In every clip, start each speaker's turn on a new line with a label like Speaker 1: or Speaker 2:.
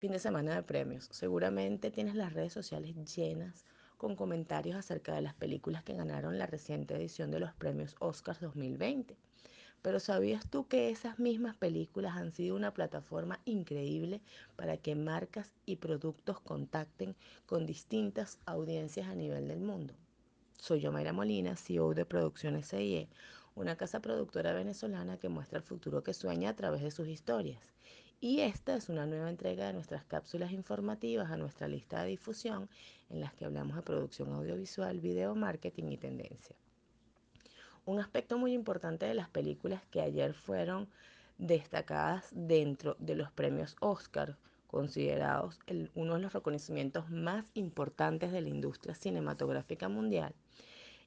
Speaker 1: Fin de semana de premios. Seguramente tienes las redes sociales llenas con comentarios acerca de las películas que ganaron la reciente edición de los premios Oscars 2020. Pero ¿sabías tú que esas mismas películas han sido una plataforma increíble para que marcas y productos contacten con distintas audiencias a nivel del mundo? Soy yo, Mayra Molina, CEO de Producciones CIE, una casa productora venezolana que muestra el futuro que sueña a través de sus historias. Y esta es una nueva entrega de nuestras cápsulas informativas a nuestra lista de difusión en las que hablamos de producción audiovisual, video, marketing y tendencia. Un aspecto muy importante de las películas que ayer fueron destacadas dentro de los premios Oscar, considerados uno de los reconocimientos más importantes de la industria cinematográfica mundial,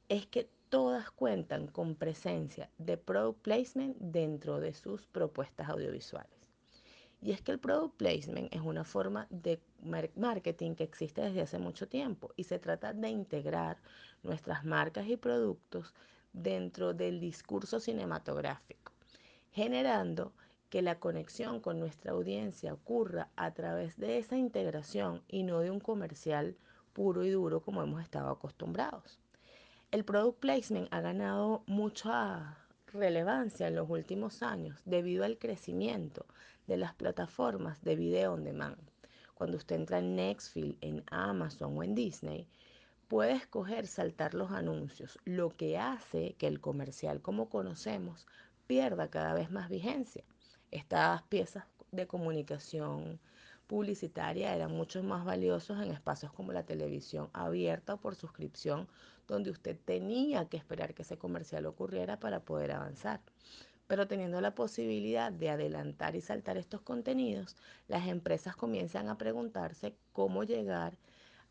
Speaker 1: es que todas cuentan con presencia de product placement dentro de sus propuestas audiovisuales. Y es que el product placement es una forma de marketing que existe desde hace mucho tiempo y se trata de integrar nuestras marcas y productos dentro del discurso cinematográfico, generando que la conexión con nuestra audiencia ocurra a través de esa integración y no de un comercial puro y duro como hemos estado acostumbrados. El product placement ha ganado mucha relevancia en los últimos años debido al crecimiento de las plataformas de video on demand. Cuando usted entra en Nextfield, en Amazon o en Disney, puede escoger saltar los anuncios, lo que hace que el comercial como conocemos pierda cada vez más vigencia. Estas piezas de comunicación publicitaria eran mucho más valiosos en espacios como la televisión abierta o por suscripción, donde usted tenía que esperar que ese comercial ocurriera para poder avanzar. Pero teniendo la posibilidad de adelantar y saltar estos contenidos, las empresas comienzan a preguntarse cómo llegar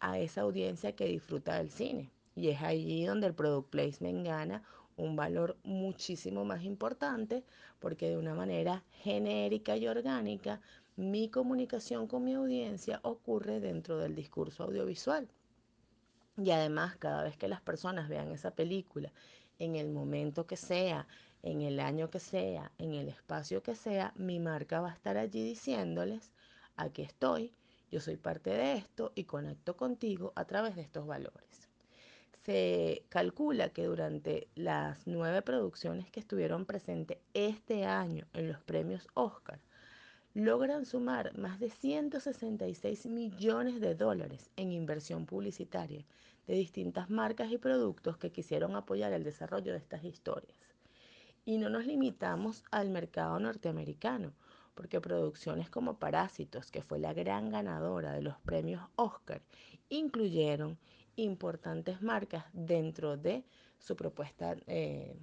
Speaker 1: a esa audiencia que disfruta del cine. Y es allí donde el product placement gana un valor muchísimo más importante porque de una manera genérica y orgánica mi comunicación con mi audiencia ocurre dentro del discurso audiovisual. Y además, cada vez que las personas vean esa película, en el momento que sea, en el año que sea, en el espacio que sea, mi marca va a estar allí diciéndoles, aquí estoy, yo soy parte de esto y conecto contigo a través de estos valores. Se calcula que durante las nueve producciones que estuvieron presentes este año en los premios Oscar, logran sumar más de 166 millones de dólares en inversión publicitaria de distintas marcas y productos que quisieron apoyar el desarrollo de estas historias. Y no nos limitamos al mercado norteamericano, porque producciones como Parásitos, que fue la gran ganadora de los premios Oscar, incluyeron importantes marcas dentro de su propuesta eh,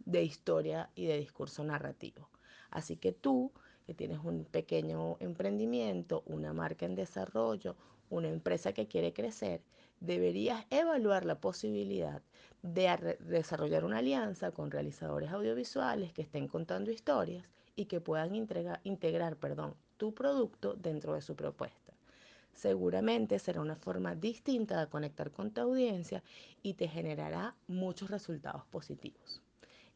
Speaker 1: de historia y de discurso narrativo. Así que tú, que tienes un pequeño emprendimiento, una marca en desarrollo, una empresa que quiere crecer, deberías evaluar la posibilidad de desarrollar una alianza con realizadores audiovisuales que estén contando historias y que puedan integrar, integrar perdón, tu producto dentro de su propuesta. Seguramente será una forma distinta de conectar con tu audiencia y te generará muchos resultados positivos.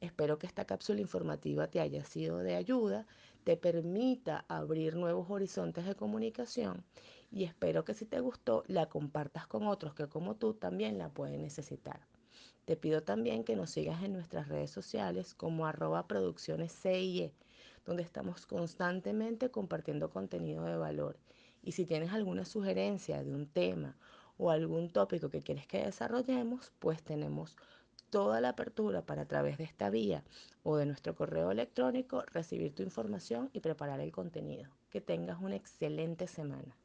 Speaker 1: Espero que esta cápsula informativa te haya sido de ayuda, te permita abrir nuevos horizontes de comunicación y espero que si te gustó la compartas con otros que como tú también la pueden necesitar. Te pido también que nos sigas en nuestras redes sociales como arroba producciones CIE, donde estamos constantemente compartiendo contenido de valor. Y si tienes alguna sugerencia de un tema o algún tópico que quieres que desarrollemos, pues tenemos toda la apertura para a través de esta vía o de nuestro correo electrónico recibir tu información y preparar el contenido. Que tengas una excelente semana.